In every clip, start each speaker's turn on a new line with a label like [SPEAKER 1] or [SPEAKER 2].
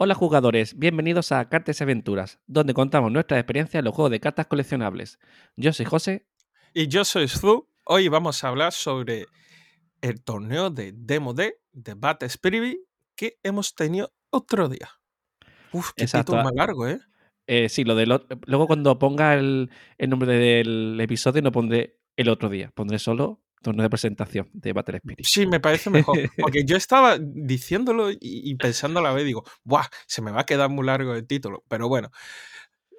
[SPEAKER 1] Hola jugadores, bienvenidos a Cartas y Aventuras, donde contamos nuestras experiencias en los juegos de cartas coleccionables. Yo soy José.
[SPEAKER 2] Y yo soy Zu. Hoy vamos a hablar sobre el torneo de Demo D de Bat Spirit que hemos tenido otro día. Uf, qué
[SPEAKER 1] Exacto.
[SPEAKER 2] título más largo, ¿eh?
[SPEAKER 1] Eh, sí, lo del ot- luego cuando ponga el, el nombre del episodio no pondré el otro día, pondré solo torneo de presentación de Battle Spirit.
[SPEAKER 2] Sí, me parece mejor. Porque yo estaba diciéndolo y, y pensando a la vez, digo, ¡buah! Se me va a quedar muy largo el título. Pero bueno.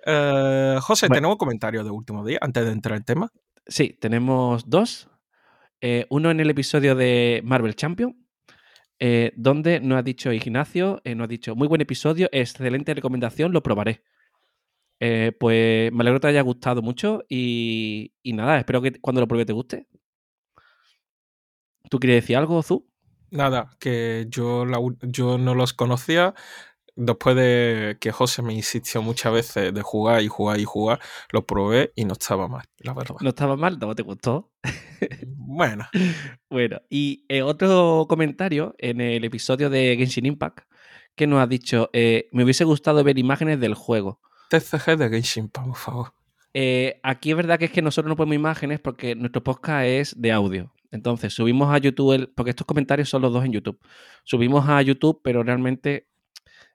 [SPEAKER 2] Eh, José,
[SPEAKER 1] Bueno.
[SPEAKER 2] ¿tenemos comentarios de último día antes de entrar en tema?
[SPEAKER 1] Sí, tenemos dos. Eh, uno en el episodio de Marvel Champion, eh, donde nos ha dicho Ignacio, eh, nos ha dicho, muy buen episodio, excelente recomendación, lo probaré. Eh, pues me alegro que te haya gustado mucho y, y nada, espero que cuando lo pruebe te guste. ¿Tú quieres decir algo, Zu?
[SPEAKER 2] Nada, que yo, la yo no los conocía. Después de que José me insistió muchas veces de jugar y jugar y jugar, lo probé y no estaba mal, la verdad.
[SPEAKER 1] ¿No estaba mal? ¿No te gustó?
[SPEAKER 2] Bueno,
[SPEAKER 1] Bueno, y eh, otro comentario en el episodio de Genshin Impact que nos ha dicho, eh, me hubiese gustado ver imágenes del juego.
[SPEAKER 2] TCG de Genshin Impact, por favor.
[SPEAKER 1] Eh, aquí es verdad que es que nosotros no ponemos imágenes porque nuestro podcast es de audio. Entonces, subimos a YouTube, el- porque estos comentarios son los dos en YouTube. Subimos a YouTube, pero realmente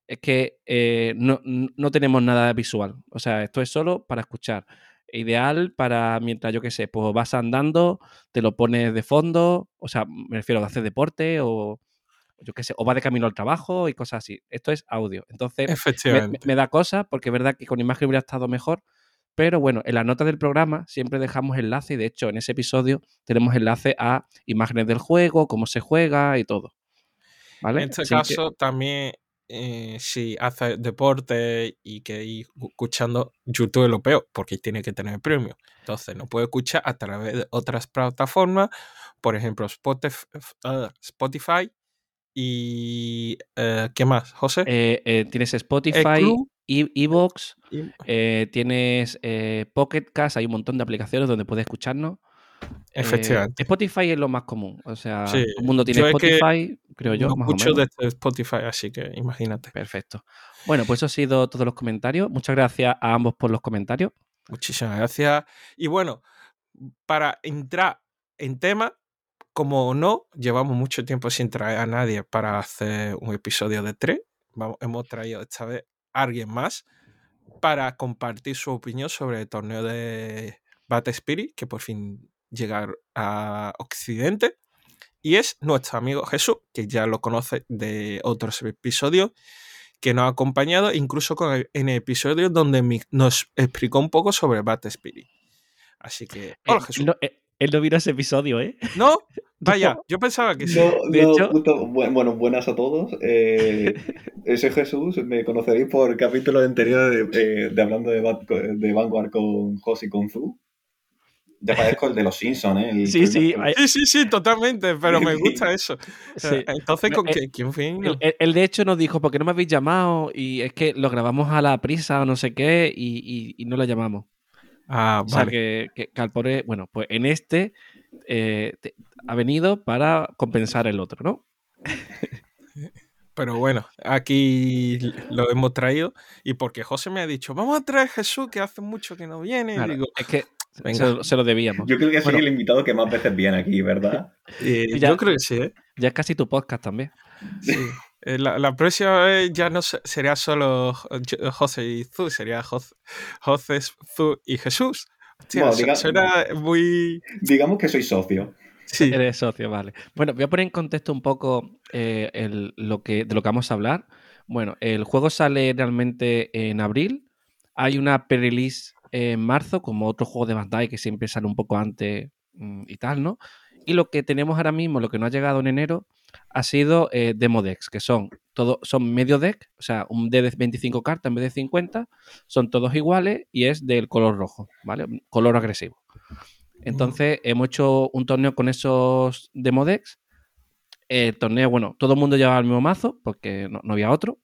[SPEAKER 1] es que eh, no, no tenemos nada visual. O sea, esto es solo para escuchar. Ideal para mientras, yo qué sé, pues vas andando, te lo pones de fondo, o sea, me refiero a hacer deporte o yo qué sé, o vas de camino al trabajo y cosas así. Esto es audio. Entonces, me, me da cosa porque es verdad que con imagen hubiera estado mejor. Pero bueno, en la nota del programa siempre dejamos enlace y de hecho en ese episodio tenemos enlace a imágenes del juego, cómo se juega y todo. ¿Vale?
[SPEAKER 2] En este
[SPEAKER 1] Así que-
[SPEAKER 2] caso, también eh, si haces deporte y que ir escuchando YouTube lo peor, porque tiene que tener premio. Entonces, no puede escuchar a través de otras plataformas, por ejemplo, Spotif- Spotify y. eh, ¿Qué más, José?
[SPEAKER 1] eh, eh, tienes Spotify, e- Evox, eh, tienes Pocket Cast, hay un montón de aplicaciones donde puedes escucharnos.
[SPEAKER 2] Efectivamente.
[SPEAKER 1] Spotify es lo más común. O sea,
[SPEAKER 2] Sí,
[SPEAKER 1] todo el mundo tiene
[SPEAKER 2] yo es que
[SPEAKER 1] Spotify, creo yo.
[SPEAKER 2] no
[SPEAKER 1] más o
[SPEAKER 2] escucho
[SPEAKER 1] menos.
[SPEAKER 2] desde Spotify, así que imagínate.
[SPEAKER 1] Perfecto. Bueno, pues eso ha sido todos los comentarios. Muchas gracias a ambos por los comentarios.
[SPEAKER 2] Muchísimas gracias. Y bueno, para entrar en tema, como no, llevamos mucho tiempo sin traer a nadie para hacer un episodio de tres. Vamos, hemos traído esta vez a alguien más para compartir su opinión sobre el torneo de Bat Spirit, que por fin llega a Occidente. Y es nuestro amigo Jesús, que ya lo conoce de otros episodios, que nos ha acompañado incluso con el- en el episodio donde mi- nos explicó un poco sobre Bat Spirit. Así que, hola
[SPEAKER 1] Eh,
[SPEAKER 2] Jesús.
[SPEAKER 1] no, eh, él no vino a ese episodio, ¿eh?
[SPEAKER 2] No, vaya, yo pensaba que sí.
[SPEAKER 3] No,
[SPEAKER 1] De
[SPEAKER 3] no,
[SPEAKER 1] hecho-
[SPEAKER 3] puto- bueno, buenas a todos. Eh, soy Jesús, me conoceréis por capítulos anteriores de, eh, de hablando de, Vanguard con Jos y con Zu. Ya parezco el de los Simpsons, ¿eh? El
[SPEAKER 1] Sí, sí,
[SPEAKER 2] Sí, sí, sí, totalmente, pero me gusta eso.
[SPEAKER 1] Sí.
[SPEAKER 2] Entonces, ¿con
[SPEAKER 1] Eh,
[SPEAKER 2] qué- quién vino?
[SPEAKER 1] Él, él- él, de hecho nos dijo, ¿por qué no me habéis llamado? Y es que lo grabamos a la prisa o no sé qué y, y- y no lo llamamos.
[SPEAKER 2] Ah,
[SPEAKER 1] O sea
[SPEAKER 2] vale.
[SPEAKER 1] que, que- que al pobre- bueno, pues en este eh, te- ha venido para compensar el otro, ¿no?
[SPEAKER 2] Pero bueno, aquí lo hemos traído y porque José me ha dicho, vamos a traer a Jesús, que hace mucho que no viene. y
[SPEAKER 1] Claro,
[SPEAKER 2] digo,
[SPEAKER 1] es que
[SPEAKER 2] Venga.
[SPEAKER 1] se, lo- se lo debíamos.
[SPEAKER 3] Yo creo que soy
[SPEAKER 1] Bueno.
[SPEAKER 3] el invitado que más veces viene aquí, ¿verdad?
[SPEAKER 2] eh,
[SPEAKER 1] Ya-
[SPEAKER 2] yo creo que sí, ¿eh?
[SPEAKER 1] Ya es casi tu podcast también.
[SPEAKER 2] Sí. Eh, La, la próxima vez ya no se- sería solo Jo- José y Zu, sería José, José, Zu y Jesús. Hostia,
[SPEAKER 3] Bueno,
[SPEAKER 2] su-
[SPEAKER 3] diga-
[SPEAKER 2] suena muy...
[SPEAKER 3] Digamos que soy socio.
[SPEAKER 2] Sí,
[SPEAKER 1] Eres socio, vale. Bueno, voy a poner en contexto un poco eh, el- lo que, de lo que vamos a hablar. Bueno, el juego sale realmente en abril. Hay una pre-release en marzo, como otro juego de Bandai que siempre sale un poco antes mm, y tal, ¿no? Y lo que tenemos ahora mismo, lo que no ha llegado en enero, ha sido eh, demo decks, que son, todo, son medio deck, o sea, un deck de 25 cartas en vez de 50, son todos iguales y es del color rojo, ¿vale? Color agresivo. Entonces, hemos hecho un torneo con esos demo decks. El torneo, bueno, todo el mundo llevaba el mismo mazo porque no, no había otro.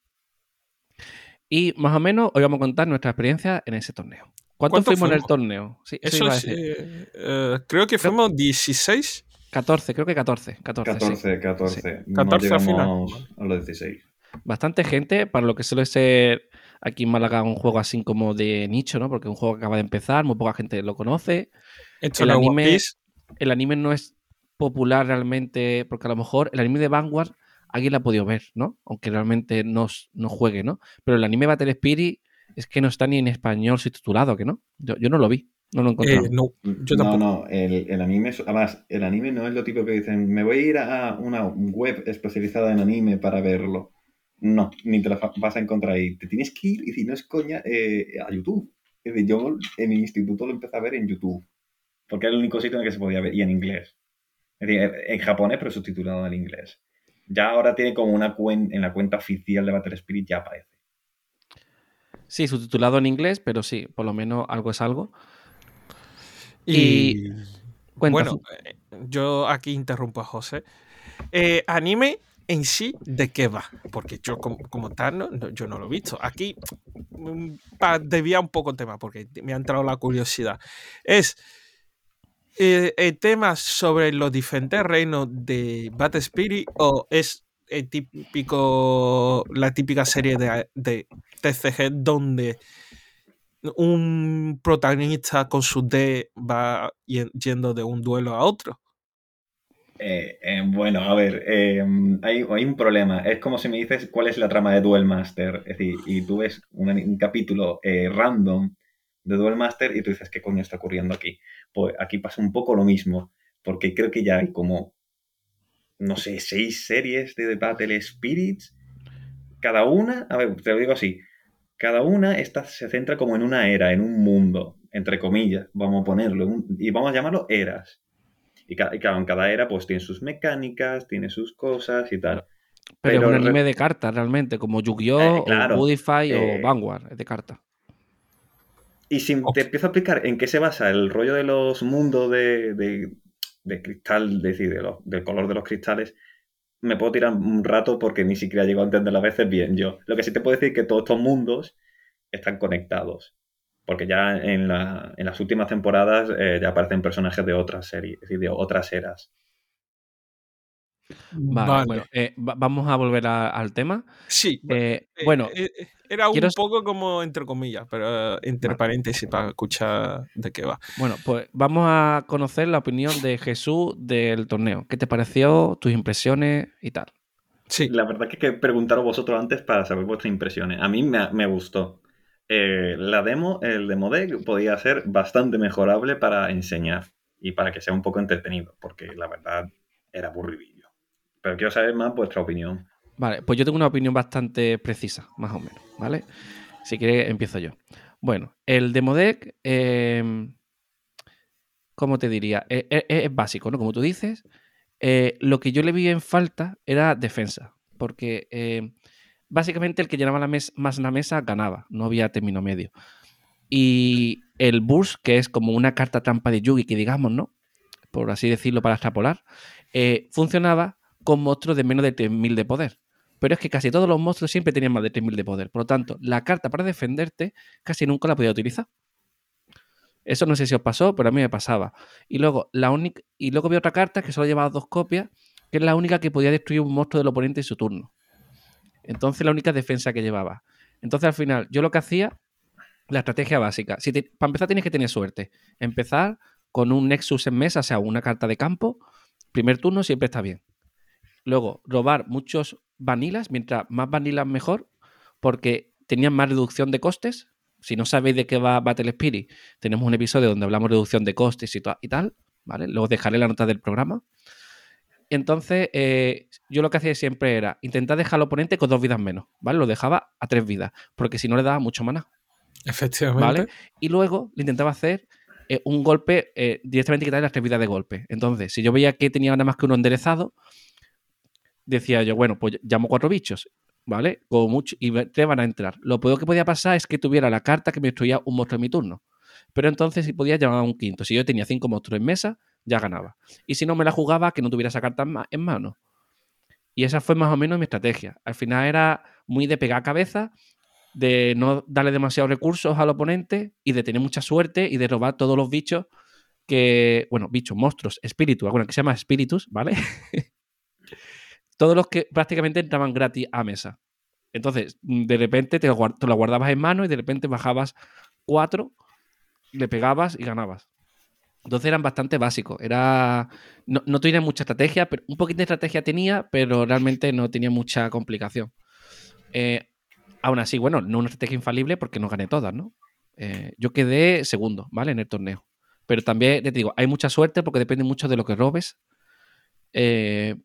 [SPEAKER 1] Y más o menos hoy vamos a contar nuestra experiencia en ese torneo. ¿Cuántos
[SPEAKER 2] ¿Cuántos
[SPEAKER 1] fuimos en el torneo? Sí, eso
[SPEAKER 2] eso
[SPEAKER 1] iba a
[SPEAKER 2] es...
[SPEAKER 1] decir.
[SPEAKER 2] eh, eh, creo que fuimos 16.
[SPEAKER 1] 14, creo que 14. 14, sí.
[SPEAKER 3] 14, 14. No
[SPEAKER 2] 14 al final.
[SPEAKER 3] llegamos a los 16.
[SPEAKER 1] bastante gente para lo que suele ser aquí en Málaga un juego así como de nicho, ¿no? Porque es un juego que acaba de empezar, muy poca gente lo conoce.
[SPEAKER 2] Esto
[SPEAKER 1] El anime, el anime no es popular realmente, porque a lo mejor el anime de Vanguard alguien la ha podido ver, ¿no? Aunque realmente no, no juegue, ¿no? Pero el anime Battle Spirit es que no está ni en español subtitulado, ¿que no? Yo, yo no lo vi, no lo he encontrado.
[SPEAKER 2] Eh, no, yo
[SPEAKER 3] no,
[SPEAKER 2] tampoco.
[SPEAKER 3] no, el, el anime, además, el anime no es lo típico que dicen, me voy a ir a una web especializada en anime para verlo. No, ni te lo vas a encontrar ahí. Te tienes que ir, y si no es coña, eh, a YouTube. Es decir, yo en mi instituto lo empecé a ver en YouTube, porque era el único sitio en el que se podía ver, y en inglés. Es decir, en japonés, pero subtitulado en inglés. Ya ahora tiene como una cuenta, en la cuenta oficial de Battle Spirit ya aparece.
[SPEAKER 1] Sí, subtitulado en inglés, pero sí, por lo menos algo es algo.
[SPEAKER 2] Y, bueno, eh, yo aquí interrumpo a José. Eh, anime en sí, ¿de qué va? Porque yo como, como tal, no, no- yo no lo he visto. Aquí, mm, para desviar un poco el tema, porque me ha entrado la curiosidad. Es eh, el tema sobre los diferentes reinos de Battle Spirit o es el típico, la típica serie de, de TCG donde un protagonista con su D va yen- yendo de un duelo a otro.
[SPEAKER 3] Eh, eh, bueno, a ver, eh, hay, un problema. Es como si me dices cuál es la trama de Duel Master. Es decir, y tú ves un, un capítulo eh, random de Duel Master y tú dices, ¿qué coño está ocurriendo aquí? Pues aquí pasa un poco lo mismo, porque creo que ya hay como, no sé, seis series de Battle Spirits. Cada una, a ver, te lo digo así, cada una esta se centra como en una era, en un mundo, entre comillas, vamos a ponerlo, un- y vamos a llamarlo eras. Y, ca- y claro, en cada era pues tiene sus mecánicas, tiene sus cosas y tal.
[SPEAKER 1] Pero, es
[SPEAKER 3] pero
[SPEAKER 1] un anime de cartas realmente, como Yu-Gi-Oh!
[SPEAKER 3] Eh, claro,
[SPEAKER 1] o Budify
[SPEAKER 3] eh,
[SPEAKER 1] o Vanguard, es de cartas.
[SPEAKER 3] Y si te empiezo a explicar en qué se basa el rollo de los mundos de, de- de cristal, es decir, de los- del color de los cristales, me puedo tirar un rato porque ni siquiera llego a entender a veces bien yo. Lo que sí te puedo decir es que todos estos mundos están conectados. Porque ya en, la- en las últimas temporadas eh, ya aparecen personajes de otras series, es decir, de otras eras.
[SPEAKER 1] Vale, bueno, eh, va- vamos a volver a- al tema.
[SPEAKER 2] Sí,
[SPEAKER 1] Eh,
[SPEAKER 2] eh,
[SPEAKER 1] bueno,
[SPEAKER 2] eh, eh, era un
[SPEAKER 1] quiero
[SPEAKER 2] poco como entre comillas, pero entre
[SPEAKER 1] Vale.
[SPEAKER 2] paréntesis para escuchar de qué va.
[SPEAKER 1] bueno, pues vamos a conocer la opinión de Jesús del torneo. ¿Qué te pareció? Tus impresiones y tal.
[SPEAKER 2] Sí,
[SPEAKER 3] La verdad que hay que preguntaros vosotros antes para saber vuestras impresiones. A mí me, me gustó. Eh, la demo, el demo deck, podía ser bastante mejorable para enseñar y para que sea un poco entretenido, porque la verdad era aburridillo. Pero quiero saber más vuestra opinión.
[SPEAKER 1] Vale, pues yo tengo una opinión bastante precisa, más o menos, ¿vale? Si quieres, empiezo yo. Bueno, el demo deck, eh, ¿cómo te diría? Eh, eh, Es, básico, ¿no? Como tú dices. Eh, lo que yo le vi en falta era defensa, porque eh, básicamente el que llenaba la mes- más la mesa ganaba, no había término medio. Y el Burst, que es como una carta trampa de Yugi, que digamos, ¿no? Por así decirlo, para extrapolar, eh, funcionaba con monstruos de menos de 3.000 de poder. Pero es que casi todos los monstruos siempre tenían más de 3.000 de poder. Por lo tanto, la carta para defenderte casi nunca la podía utilizar. Eso no sé si os pasó, pero a mí me pasaba. Y luego, la única, y luego vi otra carta que solo llevaba dos copias, que es la única que podía destruir un monstruo del oponente en su turno. Entonces, la única defensa que llevaba. Entonces, al final, yo lo que hacía, la estrategia básica. Si te- para empezar, tienes que tener suerte. Empezar con un Nexus en mesa, o sea, una carta de campo. Primer turno siempre está bien. Luego, robar muchos vanilas, mientras más vanilas mejor, porque tenían más reducción de costes. Si no sabéis de qué va Battle Spirit, tenemos un episodio donde hablamos de reducción de costes y, tal, ¿vale? Luego dejaré la nota del programa. Entonces, eh, yo lo que hacía siempre era intentar dejar al oponente con dos vidas menos, ¿vale? Lo dejaba a tres vidas, porque si no le daba mucho mana.
[SPEAKER 2] efectivamente.
[SPEAKER 1] ¿Vale? Y luego le intentaba hacer eh, un golpe, eh, directamente quitarle las tres vidas de golpe. Entonces, si yo veía que tenía nada más que uno enderezado, decía yo, bueno, pues llamo cuatro bichos, ¿vale? Como mucho, y tres van a entrar. Lo peor que podía pasar es que tuviera la carta que me destruía un monstruo en mi turno. Pero entonces si podía llamar a un quinto. Si yo tenía cinco monstruos en mesa, ya ganaba. Y si no me la jugaba, que no tuviera esa carta en ma- en mano. Y esa fue más o menos mi estrategia. Al final era muy de pegar cabeza, de no darle demasiados recursos al oponente y de tener mucha suerte y de robar todos los bichos que, bueno, bichos, monstruos, espíritus, bueno, que se llama espíritus, ¿vale? todos los que prácticamente entraban gratis a mesa. Entonces, mm, de repente te, lo guardabas en mano y de repente bajabas cuatro, le pegabas y ganabas. Entonces eran bastante básicos. Era. No, no tenía mucha estrategia, pero un poquito de estrategia tenía, pero realmente no tenía mucha complicación. Eh, aún así, bueno, no una estrategia infalible porque no gané todas, ¿no? Eh, yo quedé segundo, ¿vale? En el torneo. Pero también, te digo, hay mucha suerte porque depende mucho de lo que robes. Eh,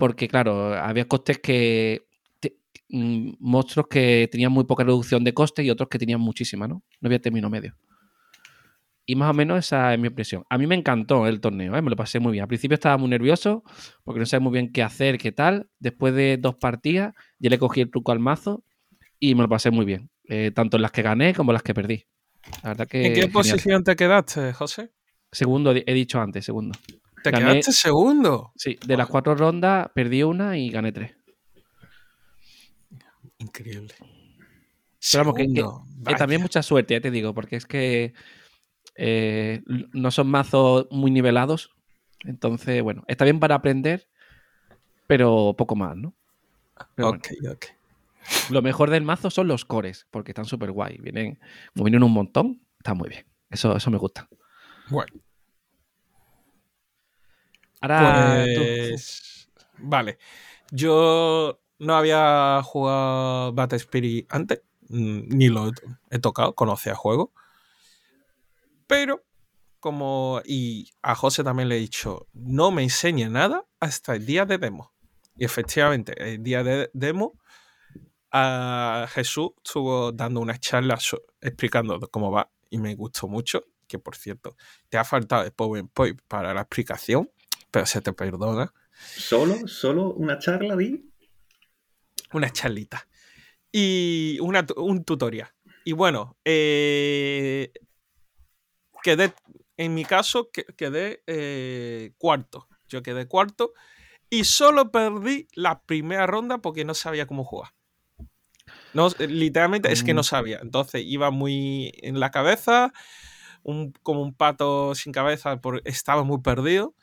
[SPEAKER 1] porque, claro, había costes que. te- mm, monstruos que tenían muy poca reducción de costes y otros que tenían muchísima, ¿no? No había término medio. Y más o menos esa es mi impresión. A mí me encantó el torneo, ¿eh? me lo pasé muy bien. Al principio estaba muy nervioso porque no sabía muy bien qué hacer, qué tal. Después de dos partidas, ya le cogí el truco al mazo y me lo pasé muy bien. Eh, tanto en las que gané como en las que perdí. La verdad que.
[SPEAKER 2] ¿En qué
[SPEAKER 1] genial.
[SPEAKER 2] posición te quedaste, José?
[SPEAKER 1] Segundo, he dicho antes, segundo.
[SPEAKER 2] Te
[SPEAKER 1] Gané-
[SPEAKER 2] quedaste segundo.
[SPEAKER 1] Sí, de las cuatro rondas perdí una y gané tres.
[SPEAKER 2] Increíble.
[SPEAKER 1] Pero vamos, que- Eh, también mucha suerte, ya te digo, porque es que eh, no son mazos muy nivelados. Entonces, bueno, está bien para aprender, pero poco más, ¿no? Pero bueno,
[SPEAKER 2] Ok, ok.
[SPEAKER 1] lo mejor del mazo son los cores, porque están súper guay. Vienen, como vienen un montón, está muy bien. Eso, eso me gusta.
[SPEAKER 2] Bueno,
[SPEAKER 1] Ahora
[SPEAKER 2] pues. Vale. Yo no había jugado Battle Spirit antes, mm, ni lo he, tocado, conocía el juego. Pero, como. Y a José también le he dicho, no me enseñe nada hasta el día de demo. Y efectivamente, el día de demo, a Jesús estuvo dando una charla explicando cómo va y me gustó mucho. Que por cierto, te ha faltado el PowerPoint para la explicación, pero se te perdona.
[SPEAKER 3] ¿Solo? ¿Solo una charla, di?
[SPEAKER 2] Una charlita. Y una un tutorial. Y bueno, eh, quedé, en mi caso, que- quedé eh, cuarto. Yo quedé cuarto y solo perdí la primera ronda porque no sabía cómo jugar. No, eh, literalmente es que no
[SPEAKER 1] Mm.
[SPEAKER 2] sabía. Entonces iba muy en la cabeza, un- como un pato sin cabeza, por, estaba muy perdido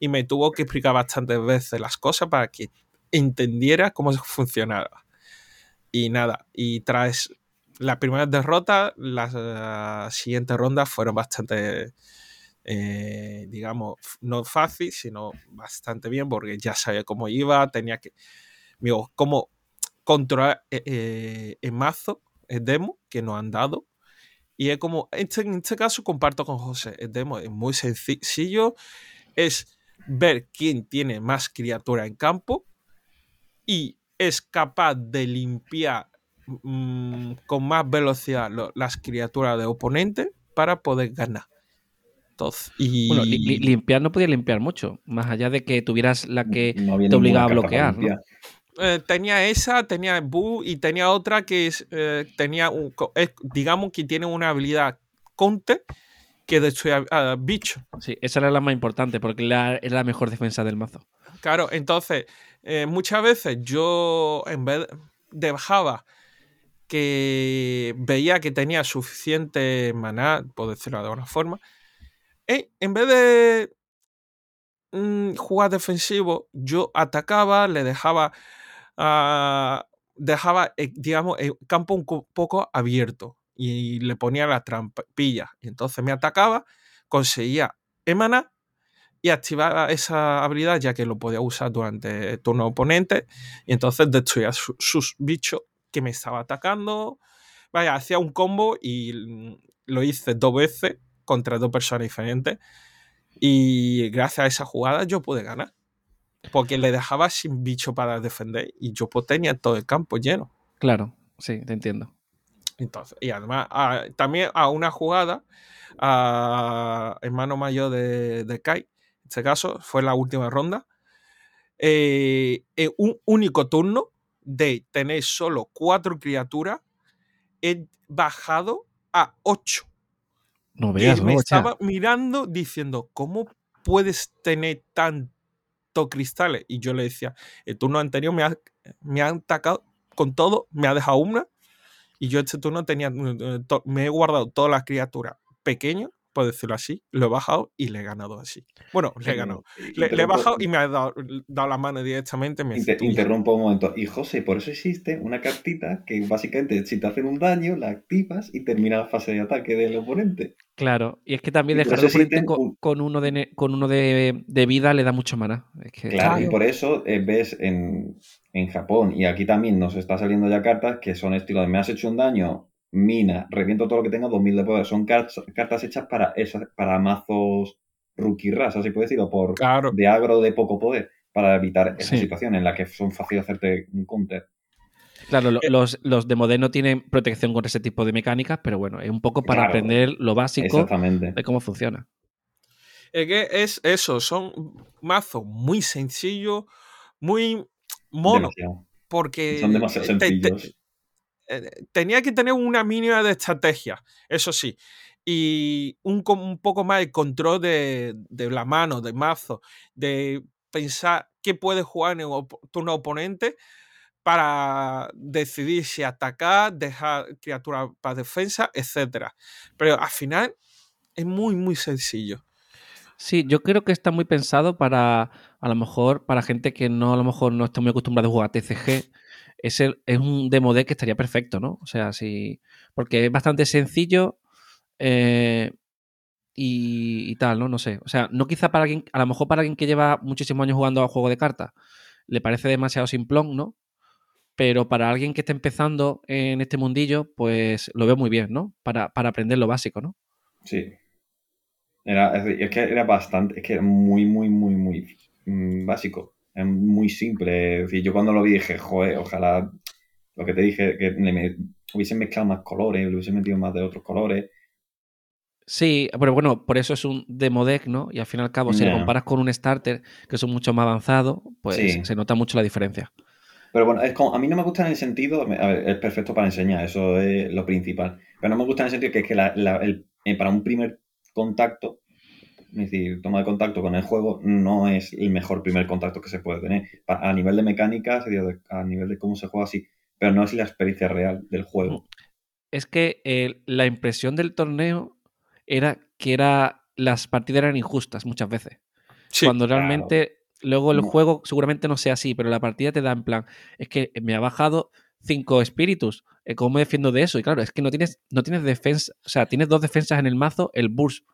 [SPEAKER 2] y me tuvo que explicar bastantes veces las cosas para que entendiera cómo funcionaba. Y nada, y tras la primera derrota, las eh, siguientes rondas fueron bastante, eh, digamos, no fácil, sino bastante bien, porque ya sabía cómo iba, tenía que, digo, cómo controlar eh, eh, el mazo, el demo que nos han dado. Y es como, en este, en este caso comparto con José, el demo es muy sencillo, es ver quién tiene más criatura en campo y es capaz de limpiar mm, con más velocidad lo- las criaturas de oponente para poder ganar. Entonces, y
[SPEAKER 1] Bueno, li- li- limpiar no podía limpiar mucho, más allá de que tuvieras la que
[SPEAKER 3] No
[SPEAKER 1] te obligaba a bloquear,
[SPEAKER 2] eh, tenía esa, tenía el Bu y tenía otra que es, eh, tenía un, es- digamos que tiene una habilidad conte que destruye a, a bichos.
[SPEAKER 1] Sí, esa era la más importante porque la- era la mejor defensa del mazo.
[SPEAKER 2] Claro, entonces, eh, muchas veces yo, en vez de bajaba que veía que tenía suficiente maná, por decirlo de alguna forma, eh, en vez de mm, jugar defensivo, yo atacaba, le dejaba, ah, dejaba, eh, digamos, el campo un co- poco abierto y le ponía la trampilla. Y entonces me atacaba, conseguía emanar y activaba esa habilidad ya que lo podía usar durante turno oponente y entonces destruía su- sus bichos que me estaba atacando. Vaya, hacía un combo y mm, lo hice dos veces contra dos personas diferentes y gracias a esa jugada yo pude ganar. Porque le dejaba sin bicho para defender y yo pues, tenía todo el campo lleno.
[SPEAKER 1] Claro, sí, te entiendo.
[SPEAKER 2] Entonces, y además, ah, también a una jugada, a hermano mayor de, de Kai, en este caso fue la última ronda, eh, en un único turno de tener solo cuatro criaturas, he bajado a ocho.
[SPEAKER 1] No
[SPEAKER 2] Y
[SPEAKER 1] veas,
[SPEAKER 2] me
[SPEAKER 1] ¿no? O sea,
[SPEAKER 2] estaba mirando diciendo, ¿cómo puedes tener tanto cristales? Y yo le decía, el turno anterior me ha, me han atacado con todo, me ha dejado una. Y yo este turno tenía, eh, to- me he guardado todas las criaturas pequeñas, por decirlo así, lo he bajado y le he ganado así. Bueno, le he ganado. Le, le he bajado y me ha dado, dado la mano directamente. Me
[SPEAKER 3] Inter- interrumpo un momento. Y José, por eso existe una cartita que básicamente si te hacen un daño, la activas y termina la fase de ataque del oponente.
[SPEAKER 1] Claro, y es que también dejar al oponente con,
[SPEAKER 3] un-
[SPEAKER 1] con uno, de, con uno de, de vida le da mucho mana. Es que,
[SPEAKER 3] Claro, y por eso eh, ves en, en Japón y aquí también nos está saliendo ya cartas que son estilo de me has hecho un daño, mina, reviento todo lo que tenga, 2000 de poder. Son cartas, cartas hechas para esas, para mazos rookie ras, así puede decir, o por
[SPEAKER 2] Claro.
[SPEAKER 3] de agro de poco poder, para evitar esa
[SPEAKER 1] Sí.
[SPEAKER 3] situación en la que son fácil hacerte un counter.
[SPEAKER 1] Claro, lo-
[SPEAKER 2] Eh,
[SPEAKER 1] los, los de moderno tienen protección contra ese tipo de mecánicas, pero bueno, es un poco para
[SPEAKER 3] Claro.
[SPEAKER 1] aprender lo básico
[SPEAKER 3] Exactamente.
[SPEAKER 1] de cómo funciona.
[SPEAKER 2] Es que es eso, son mazos muy sencillos, muy monos, porque
[SPEAKER 3] Son demasiado
[SPEAKER 2] te- te-
[SPEAKER 3] sencillos.
[SPEAKER 2] Tenía que tener una mínima de estrategia, eso sí, y un, co- un poco más de control de, la mano, de mazo, de pensar qué puede jugar en el oponente para decidir si atacar, dejar criatura para defensa, etcétera. Pero al final es muy, muy sencillo.
[SPEAKER 1] Sí, yo creo que está muy pensado para, a lo mejor, para gente que no, a lo mejor no está muy acostumbrada a jugar a TCG. Es, el- es un demo deck que estaría perfecto, ¿no? O sea, sí. Porque es bastante sencillo eh, y, y tal, ¿no? No sé. O sea, no quizá para alguien, a lo mejor para alguien que lleva muchísimos años jugando a juego de cartas, le parece demasiado simplón, ¿no? Pero para alguien que esté empezando en este mundillo, pues lo veo muy bien, ¿no? Para, para aprender lo básico, ¿no?
[SPEAKER 3] Sí. Era, es que era bastante, es que era muy, muy, muy, muy mm, básico. Es muy simple. Es decir, yo cuando lo vi dije, joder, ojalá lo que te dije, que le me, hubiesen mezclado más colores, le hubiesen metido más de otros colores.
[SPEAKER 1] Sí, pero bueno, por eso es un demo deck, ¿no? Y al fin y al cabo, si lo comparas con un starter, que es mucho más avanzado, pues
[SPEAKER 3] Sí.
[SPEAKER 1] se nota mucho la diferencia.
[SPEAKER 3] Pero bueno, es como, a mí no me gusta en el sentido, a ver, es perfecto para enseñar, eso es lo principal. Pero no me gusta en el sentido que, es que la- la- el- eh, para un primer contacto, es decir, toma de contacto con el juego, no es el mejor primer contacto que se puede tener. A nivel de mecánica, sería de- a nivel de cómo se juega así, pero no es la experiencia real del juego.
[SPEAKER 1] Es que eh, la impresión del torneo era que era, las partidas eran injustas muchas veces.
[SPEAKER 2] Sí,
[SPEAKER 1] cuando
[SPEAKER 3] claro.
[SPEAKER 1] realmente luego el
[SPEAKER 3] No.
[SPEAKER 1] juego seguramente no sea así, pero la partida te da en plan, es que me ha bajado cinco espíritus, eh, ¿cómo me defiendo de eso? Y claro, es que no tienes, no tienes defensa, o sea, tienes dos defensas en el mazo, el burst,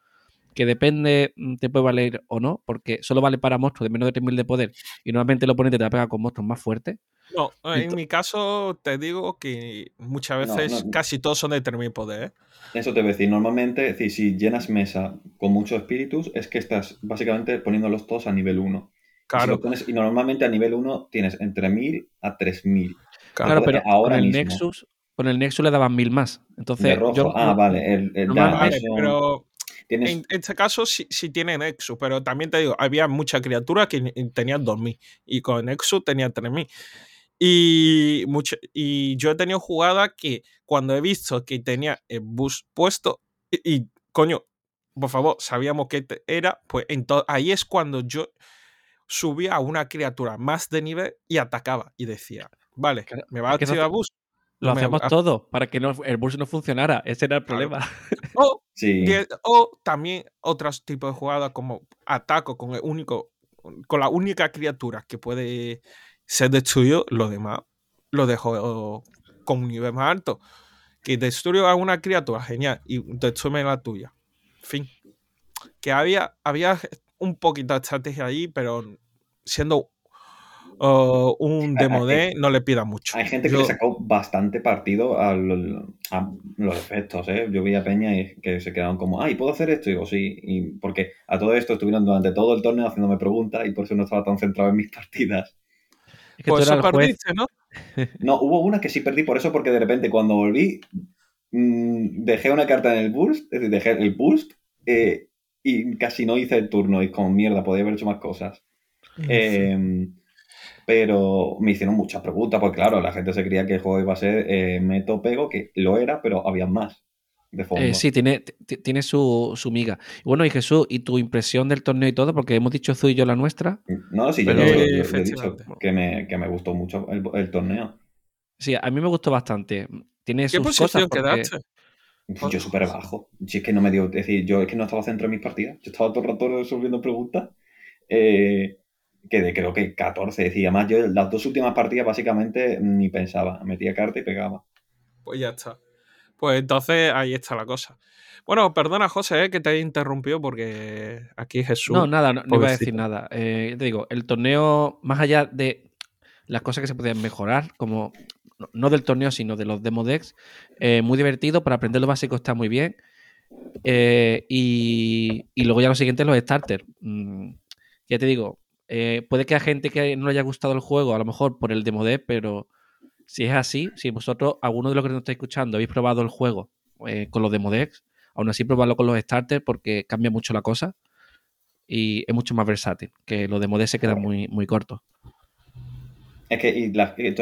[SPEAKER 1] que depende, mm, te puede valer o no, porque solo vale para monstruos de menos de 3000 de poder, y normalmente el oponente te va a pegar con monstruos más fuertes.
[SPEAKER 2] No, en mi caso te digo que muchas
[SPEAKER 3] No,
[SPEAKER 2] veces
[SPEAKER 3] no.
[SPEAKER 2] casi todos son de terminar poder. ¿eh?
[SPEAKER 3] Eso te voy a decir, normalmente, es decir, si llenas mesa con muchos espíritus, es que estás básicamente poniéndolos todos a nivel 1. Y, si
[SPEAKER 2] Claro,
[SPEAKER 3] pones- y normalmente a nivel 1 tienes entre 1000 a 3000.
[SPEAKER 2] claro.
[SPEAKER 1] Pero
[SPEAKER 3] ahora
[SPEAKER 1] con el
[SPEAKER 3] mismo.
[SPEAKER 1] Nexus, con el Nexus le daban mil más. Entonces,
[SPEAKER 3] De rojo.
[SPEAKER 1] yo
[SPEAKER 3] ah,
[SPEAKER 1] no-
[SPEAKER 3] vale. El, el- ya,
[SPEAKER 1] normalmente-
[SPEAKER 2] Vale,
[SPEAKER 3] eso-
[SPEAKER 2] pero
[SPEAKER 3] tienes,
[SPEAKER 2] en este caso sí, sí tiene Nexus, pero también te digo, había muchas criaturas que tenían 2000 y con Nexus tenían 3000. Y, mucho, y yo he tenido jugadas que cuando he visto que tenía el bus puesto y, y, coño, por favor, sabíamos que era, pues ahí es cuando yo subía a una criatura más de nivel y atacaba y decía, vale, me va a activar bus.
[SPEAKER 1] Lo
[SPEAKER 2] no me- a-
[SPEAKER 1] todo para que no, el burst no funcionara. Ese era el
[SPEAKER 2] Claro.
[SPEAKER 1] problema.
[SPEAKER 2] O
[SPEAKER 3] sí.
[SPEAKER 2] Die- O también otros tipos de jugadas como ataco con el único, con la única criatura que puede ser destruido, lo demás lo dejo con un nivel más alto. Que destruyo a una criatura, genial, y destruye la tuya. Fin. Que había, había un poquito de estrategia ahí, pero siendo uh, un
[SPEAKER 3] Hay-
[SPEAKER 2] demo
[SPEAKER 3] hay-
[SPEAKER 2] de no le pida mucho.
[SPEAKER 3] Hay gente que
[SPEAKER 2] Yo-
[SPEAKER 3] le sacó bastante partido a, lo- a los efectos, ¿eh? Yo vi a Peña y que se quedaron como, ay, ¿puedo hacer esto? Y digo, sí. Y porque a todo esto estuvieron durante todo el torneo haciéndome preguntas y por eso no estaba tan centrado en mis partidas.
[SPEAKER 1] Es que
[SPEAKER 2] Por
[SPEAKER 1] tú
[SPEAKER 2] eso
[SPEAKER 1] eras el juez.
[SPEAKER 2] perdiste, ¿no?
[SPEAKER 3] No, hubo una que sí perdí por eso, porque de repente cuando volví, mm, dejé una carta en el burst, es decir, dejé el burst eh, y casi no hice el turno. Y como mierda, podía haber hecho más cosas. Eh, pero me hicieron muchas preguntas, porque claro, la gente se creía que el juego iba a ser eh, meto pego, que lo era, pero había más de fondo.
[SPEAKER 1] Eh, sí, tiene, tiene su, su miga. Y bueno, y Jesús, ¿y tu impresión del torneo y todo? Porque hemos dicho Zu y yo la nuestra.
[SPEAKER 3] No, sí, yo,
[SPEAKER 1] Pero-
[SPEAKER 3] yo- yo he dicho que me, que me gustó mucho el, el torneo.
[SPEAKER 1] Sí, a mí me gustó bastante. Tiene
[SPEAKER 2] ¿Qué
[SPEAKER 1] sus
[SPEAKER 2] posición
[SPEAKER 1] cosas. porque-
[SPEAKER 2] quedaste?
[SPEAKER 3] Yo súper bajo. Si es que no me dio. Es decir, yo es que no estaba centrado en mis partidas. Yo estaba todo el rato resolviendo preguntas. Eh, que de creo que 14. Decía más, yo las dos últimas partidas básicamente ni pensaba. Metía carta y pegaba.
[SPEAKER 2] Pues ya está. Pues entonces ahí está la cosa. Bueno, perdona, José, eh, que te he interrumpido porque aquí Jesús.
[SPEAKER 1] No, nada, no, no iba a decir nada. Eh, te digo, el torneo, más allá de las cosas que se podían mejorar, como no del torneo, sino de los demo decks, eh, muy divertido. Para aprender lo básico está muy bien. y, y, luego ya lo siguiente, los starters. Mm, ya te digo, puede que a gente que no le haya gustado el juego, a lo mejor por el demo deck, pero si es así, si vosotros, alguno de los que nos estáis escuchando, habéis probado el juego con los demo decks, Aún así, probarlo con los starters porque cambia mucho la cosa y es mucho más versátil, que los de Modé se quedan muy, muy cortos.
[SPEAKER 3] Es que,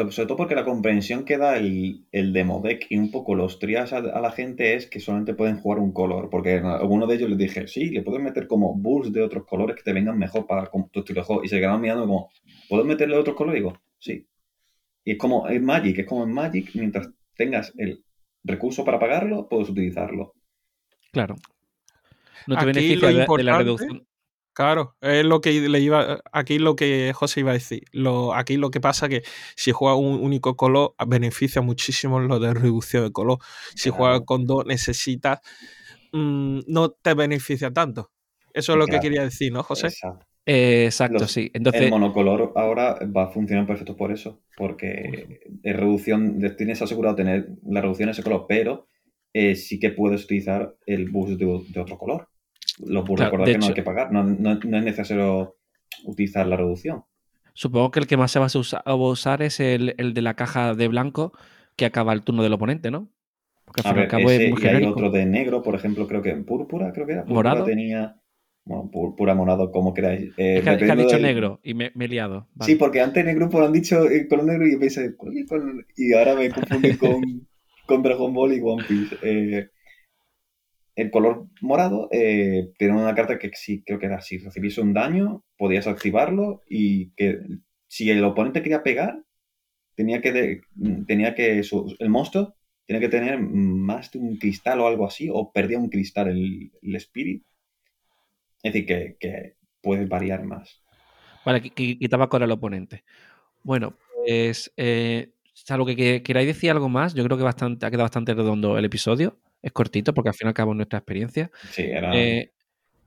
[SPEAKER 3] sobre todo porque la comprensión que da el, el demo deck y un poco los trias a, la gente es que solamente pueden jugar un color. Porque a alguno de ellos les dije, sí, le puedes meter como bursts de otros colores que te vengan mejor para tu estilo de juego. Y se quedaban mirando como, ¿puedo meterle otros colores? Y digo, sí. Y es como en Magic, es como en Magic, mientras tengas el recurso para pagarlo, puedes utilizarlo.
[SPEAKER 1] Claro. No te beneficia de, la reducción.
[SPEAKER 2] Claro, es lo que le iba. Aquí lo que José iba a decir. Lo, aquí lo que pasa que si juega un único color, beneficia muchísimo lo de reducción de color. Si juega con dos, necesitas. Mm, no te beneficia tanto. Eso es lo que quería decir, ¿no, José?
[SPEAKER 1] Exacto. sí. Entonces,
[SPEAKER 3] el monocolor ahora va a funcionar perfecto por eso, porque es reducción, tienes asegurado tener la reducción de ese color, pero eh, sí que puedes utilizar el bus de, otro color. Los bus de que no hay que pagar, no, es necesario utilizar la reducción.
[SPEAKER 1] Supongo que el que más se va a usar, es el, de la caja de blanco que acaba el turno del oponente, ¿no?
[SPEAKER 3] Porque al fin cabo es muy y hay otro de negro, por ejemplo, creo que en púrpura, creo que era.
[SPEAKER 1] morado.
[SPEAKER 3] tenía. Bueno, púrpura, morado, como queráis.
[SPEAKER 1] Eh, es que, ha dicho negro y me, he liado.
[SPEAKER 3] Sí, porque antes en el grupo lo han dicho eh, color negro y yo pensé, y ahora me confundí con, con Dragon Ball y One Piece. Eh, el color morado eh, una carta que sí, creo que era si recibiese un daño, podías activarlo y que si el oponente quería pegar, tenía que, tenía que el monstruo tenía que tener más de un cristal o algo así, o perdía un cristal el, el spirit. Es decir, que, que puede variar más.
[SPEAKER 1] Vale, quitaba con el oponente. Bueno, pues eh, Salvo que queráis decir algo más, yo creo que bastante, ha quedado bastante redondo el episodio. Es cortito porque al fin y al cabo es nuestra experiencia.
[SPEAKER 3] Sí, era...
[SPEAKER 1] Eh,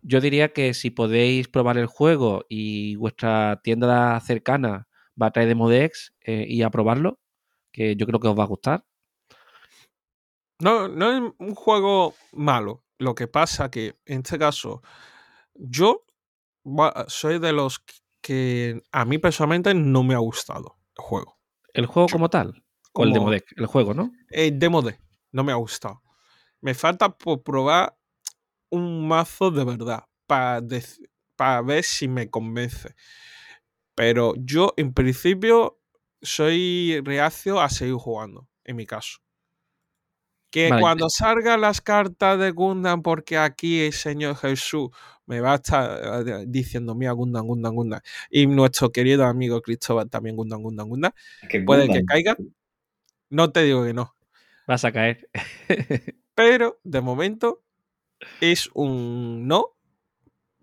[SPEAKER 1] yo diría que si podéis probar el juego y vuestra tienda cercana va a traer Demodex eh, y a probarlo, que yo creo que os va a gustar.
[SPEAKER 2] No, no es un juego malo. Lo que pasa que en este caso, yo soy de los que a mí personalmente no me ha gustado el juego.
[SPEAKER 1] ¿El juego como tal? ¿O el demo deck? El juego, ¿no?
[SPEAKER 2] El demo deck. No me ha gustado. Me falta por probar un mazo de verdad para, para ver si me convence. Pero yo, en principio, soy reacio a seguir jugando, en mi caso. Que cuando salgan las cartas de Gundam, porque aquí el Señor Jesús me va a estar eh, diciendo, mira, Gundam, Gundam, Gundam. Y nuestro querido amigo Cristóbal también, Gundam, Gundam, Gundam. Puede que caiga. No te digo que no.
[SPEAKER 1] Vas a caer.
[SPEAKER 2] Pero, de momento, es un no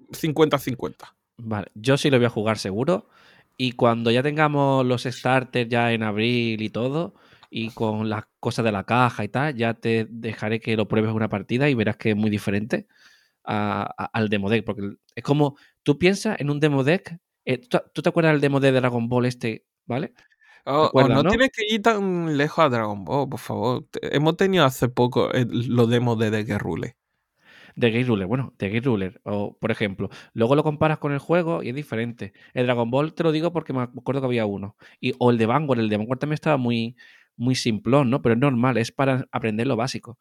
[SPEAKER 2] 50-50.
[SPEAKER 1] Vale, yo sí lo voy a jugar seguro. Y cuando ya tengamos los starters ya en abril y todo, y con las cosas de la caja y tal, ya te dejaré que lo pruebes una partida y verás que es muy diferente al demo deck. Porque es como, tú piensas en un demo deck, eh, ¿tú, te acuerdas del demo de Dragon Ball este, ¿vale?
[SPEAKER 2] Oh, oh, no, tienes que ir tan lejos a Dragon Ball, por favor. Hemos tenido hace poco los demos de The Game Ruler.
[SPEAKER 1] De Game Ruler, bueno, de Game Ruler, o por ejemplo, luego lo comparas con el juego y es diferente. El Dragon Ball te lo digo porque me acuerdo que había uno. Y, o el de Vanguard, el de Vanguard también estaba muy, muy simplón, ¿no? Pero es normal, es para aprender lo básico.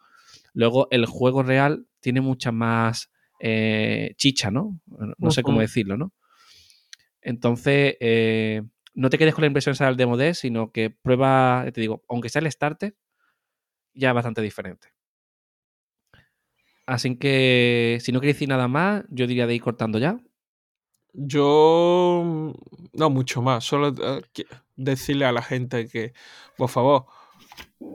[SPEAKER 1] Luego, el juego real tiene mucha más eh, chicha, ¿no? No sé cómo decirlo, ¿no? Entonces, eh, no te quedes con la impresión de el demo D, sino que prueba, te digo, aunque sea el starter, ya es bastante diferente. Así que, si no queréis decir nada más, yo diría de ir cortando ya.
[SPEAKER 2] Yo no mucho más, solo eh, decirle a la gente que, por favor,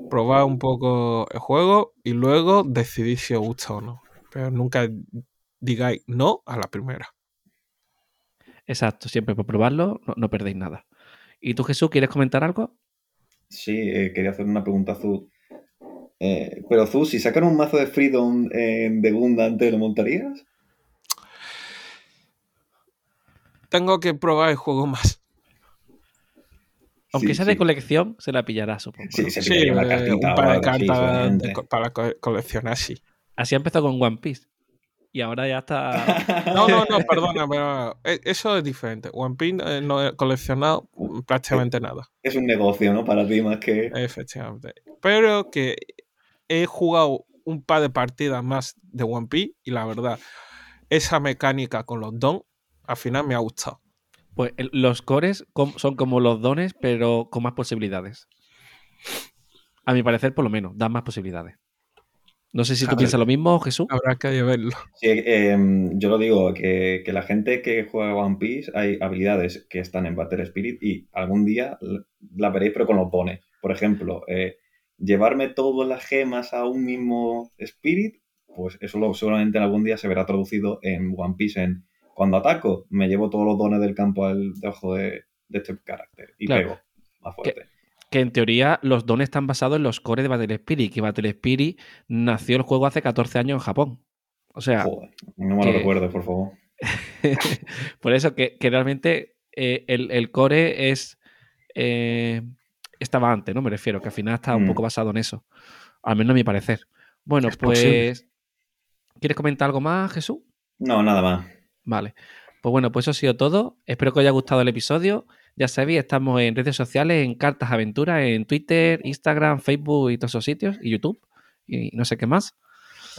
[SPEAKER 2] probar un poco el juego y luego decidir si os gusta o no. Pero nunca digáis no a la primera.
[SPEAKER 1] Exacto, siempre por probarlo no, no perdéis nada. ¿Y tú, Jesús, quieres comentar algo?
[SPEAKER 3] Sí, eh, quería hacer una pregunta a Zu. Eh, pero Zu, si sacan un mazo de Freedom en de Gundam, ¿te lo montarías?
[SPEAKER 2] Tengo que probar el juego más.
[SPEAKER 1] Aunque
[SPEAKER 3] Sí,
[SPEAKER 1] sea de colección, se la pillará, supongo.
[SPEAKER 3] Sí,
[SPEAKER 2] Sí,
[SPEAKER 3] pillaría una
[SPEAKER 2] eh,
[SPEAKER 3] cartita
[SPEAKER 2] un par de cartas para co- coleccionar, sí.
[SPEAKER 1] Así empezó con One Piece. Y ahora ya está.
[SPEAKER 2] No, no, no, perdona, pero eh, eso es diferente. One Piece eh, no he coleccionado prácticamente nada.
[SPEAKER 3] Es un negocio, ¿no? Para ti más que...
[SPEAKER 2] Efectivamente. Pero que he jugado un par de partidas más de One Piece y la verdad, esa mecánica con los don al final me ha gustado.
[SPEAKER 1] Pues el- los cores son como los dones, pero con más posibilidades. A mi parecer, por lo menos, dan más posibilidades. No sé si tú piensas lo mismo, Jesús.
[SPEAKER 2] Habrá que verlo.
[SPEAKER 3] Sí, eh, yo lo digo, que, que la gente que juega One Piece hay habilidades que están en Battle Spirit y algún día la veréis pero con los dones. Por ejemplo, eh, llevarme todas las gemas a un mismo Spirit, pues eso lo- seguramente algún día se verá traducido en One Piece en cuando ataco, me llevo todos los dones del campo al debajo de, de este carácter y
[SPEAKER 1] Claro.
[SPEAKER 3] pego más fuerte.
[SPEAKER 1] Que en teoría los dones están basados en los cores de Battle Spirit. Que Battle Spirit nació el juego hace 14 años en Japón. O sea,
[SPEAKER 3] Joder, no me lo
[SPEAKER 1] que-
[SPEAKER 3] recuerdes, por favor.
[SPEAKER 1] por eso que, que realmente eh, el, el core es. eh, estaba antes, ¿no? Me refiero, que al final está un
[SPEAKER 3] Mm.
[SPEAKER 1] poco basado en eso. Al menos a mi parecer. Bueno,
[SPEAKER 2] Es posible.
[SPEAKER 1] pues. ¿Quieres comentar algo más, Jesús?
[SPEAKER 3] No, nada más.
[SPEAKER 1] Vale. Pues bueno, pues eso ha sido todo. Espero que os haya gustado el episodio. Ya sabéis, estamos en redes sociales, en Cartas Aventuras, en Twitter, Instagram, Facebook y todos esos sitios, y YouTube, y no sé qué más.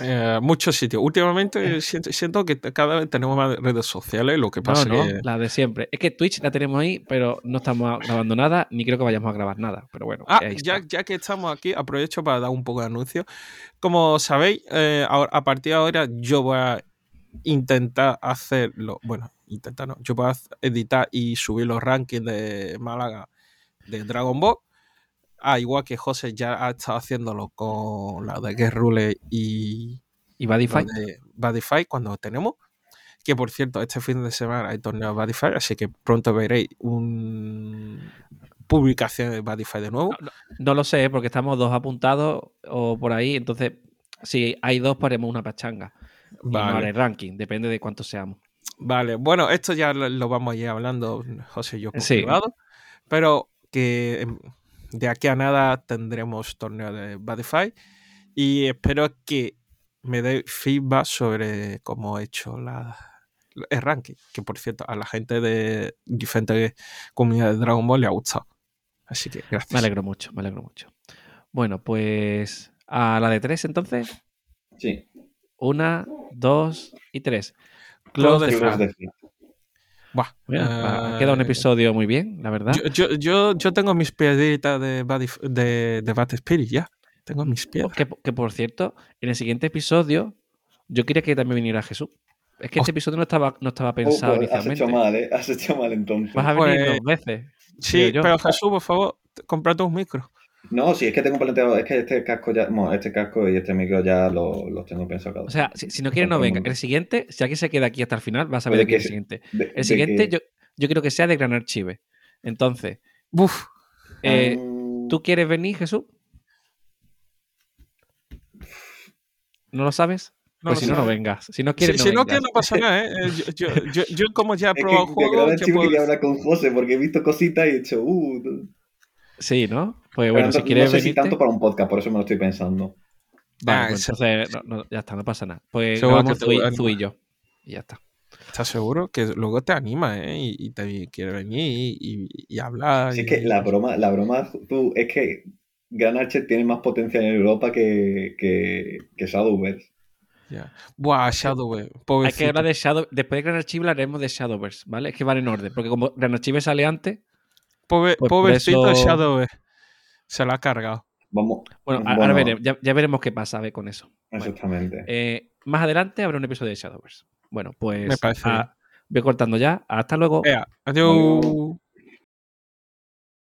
[SPEAKER 2] Eh, muchos sitios. Últimamente siento, siento que cada vez tenemos más redes sociales, lo que
[SPEAKER 1] No,
[SPEAKER 2] pasa
[SPEAKER 1] no,
[SPEAKER 2] que...
[SPEAKER 1] la de siempre. Es que Twitch la tenemos ahí, pero no estamos grabando nada, ni creo que vayamos a grabar nada. Pero bueno,
[SPEAKER 2] Ah, ya, que estamos aquí, aprovecho para dar un poco de anuncio. Como sabéis, eh, a partir de ahora yo voy a intentar hacerlo. Bueno, intentar no. Yo hac- editar y subir los rankings de Málaga de Dragon Ball. Ah, igual que José ya ha estado haciéndolo con la de Guest Rule y
[SPEAKER 1] ¿Y Badify?
[SPEAKER 2] Badify cuando tenemos. Que por cierto, este fin de semana hay torneo Badify, así que pronto veréis un publicación de Badify de nuevo.
[SPEAKER 1] No lo sé, porque estamos dos apuntados o por ahí, entonces si hay dos, haremos una pachanga. No
[SPEAKER 2] Vale.
[SPEAKER 1] haré ranking, depende de cuántos seamos.
[SPEAKER 2] Vale, bueno, esto ya lo, lo vamos a ir hablando José y yo por
[SPEAKER 1] Sí.
[SPEAKER 2] privado, pero que em, de aquí a nada tendremos torneo de Badify y espero que me dé feedback sobre cómo he hecho la, el ranking, que por cierto a la gente de diferentes comunidades de Dragon Ball le ha gustado. Así que gracias.
[SPEAKER 1] Me alegro mucho, me alegro mucho. Bueno, pues a la de tres entonces.
[SPEAKER 3] Sí.
[SPEAKER 1] Una, dos y tres.
[SPEAKER 2] Close the
[SPEAKER 1] the.
[SPEAKER 2] Buah,
[SPEAKER 1] Mira,
[SPEAKER 2] eh,
[SPEAKER 1] quedado un episodio muy bien, la verdad.
[SPEAKER 2] Yo, yo, yo, yo tengo mis piedritas de, Badif- de, de Bat Spirit ya. Tengo mis piedras.
[SPEAKER 1] que, que, por cierto, en el siguiente episodio, yo quería que también viniera Jesús. Es que este
[SPEAKER 2] Host-
[SPEAKER 1] episodio no estaba, no estaba
[SPEAKER 3] Oh,
[SPEAKER 1] pensado
[SPEAKER 3] pues has hecho mal, ¿eh? Has hecho mal entonces.
[SPEAKER 1] Vas a venir
[SPEAKER 2] Pues-
[SPEAKER 1] dos veces.
[SPEAKER 2] Sí, pero Jesús, por favor, cómprate un micro.
[SPEAKER 3] No, sí, es que tengo planteado, es que este casco ya, bueno, este casco y este micro ya lo- los tengo pensados cada
[SPEAKER 1] O sea, si, si no quiere, no venga. El siguiente, si alguien se queda aquí hasta el final, vas a ver
[SPEAKER 3] Oye,
[SPEAKER 1] aquí
[SPEAKER 3] que
[SPEAKER 1] el siguiente.
[SPEAKER 3] De- de
[SPEAKER 1] El siguiente,
[SPEAKER 3] que-
[SPEAKER 1] yo, yo quiero que sea de Gran Archive. Entonces,
[SPEAKER 2] Uf,
[SPEAKER 1] eh,
[SPEAKER 3] Ah,
[SPEAKER 1] ¿tú quieres venir, Jesús? ¿No lo sabes?
[SPEAKER 2] no
[SPEAKER 1] Pues
[SPEAKER 2] lo
[SPEAKER 1] si no, no vengas. Si no
[SPEAKER 2] Si,
[SPEAKER 1] quieres, no
[SPEAKER 2] si no quiero, no pasa nada, ¿eh? Eh, Yo, yo, yo, yo como ya he
[SPEAKER 3] Es que
[SPEAKER 2] probado el
[SPEAKER 3] de
[SPEAKER 2] juego,
[SPEAKER 3] Gran
[SPEAKER 2] ¿qué
[SPEAKER 3] Archivo
[SPEAKER 2] puedo
[SPEAKER 3] hablar con José porque he visto cositas y he dicho, uh.
[SPEAKER 1] Sí, ¿no? Pues bueno,
[SPEAKER 3] no,
[SPEAKER 1] si
[SPEAKER 3] no
[SPEAKER 1] quieres
[SPEAKER 3] si tanto para un podcast, por eso me lo estoy pensando.
[SPEAKER 1] Vale,
[SPEAKER 2] Ah,
[SPEAKER 1] pues entonces no, no, ya está, no pasa nada. Pues
[SPEAKER 2] Seguro
[SPEAKER 1] grabamos
[SPEAKER 2] que te
[SPEAKER 1] Zu y, yo. Y ya está.
[SPEAKER 2] ¿Estás seguro? Que luego te anima, ¿eh? Y, y te quiere venir y, y- y hablar.
[SPEAKER 3] Si es que la broma, la broma, tú, es que Gran Archer tiene más potencial en Europa que, que, que Shadowverse.
[SPEAKER 2] Ya. Buah, Shadow, eh,
[SPEAKER 1] Hay que hablar de Shadow. Después de Gran Archive hablaremos de Shadowverse, ¿vale? Es que van en orden. Porque como Gran Archive sale antes.
[SPEAKER 2] Pobre-
[SPEAKER 1] pues
[SPEAKER 2] pobrecito
[SPEAKER 1] eso-
[SPEAKER 2] Shadow. Se la ha cargado.
[SPEAKER 3] Vamos.
[SPEAKER 1] Bueno, a- ahora veremos. Ya, ya veremos qué pasa a ver, con eso. Bueno,
[SPEAKER 3] Exactamente.
[SPEAKER 1] eh, más adelante habrá un episodio de Shadowverse. Bueno, pues
[SPEAKER 2] Me parece
[SPEAKER 1] ah, voy cortando ya. Hasta luego.
[SPEAKER 2] Ea, adiós.
[SPEAKER 3] Adiós.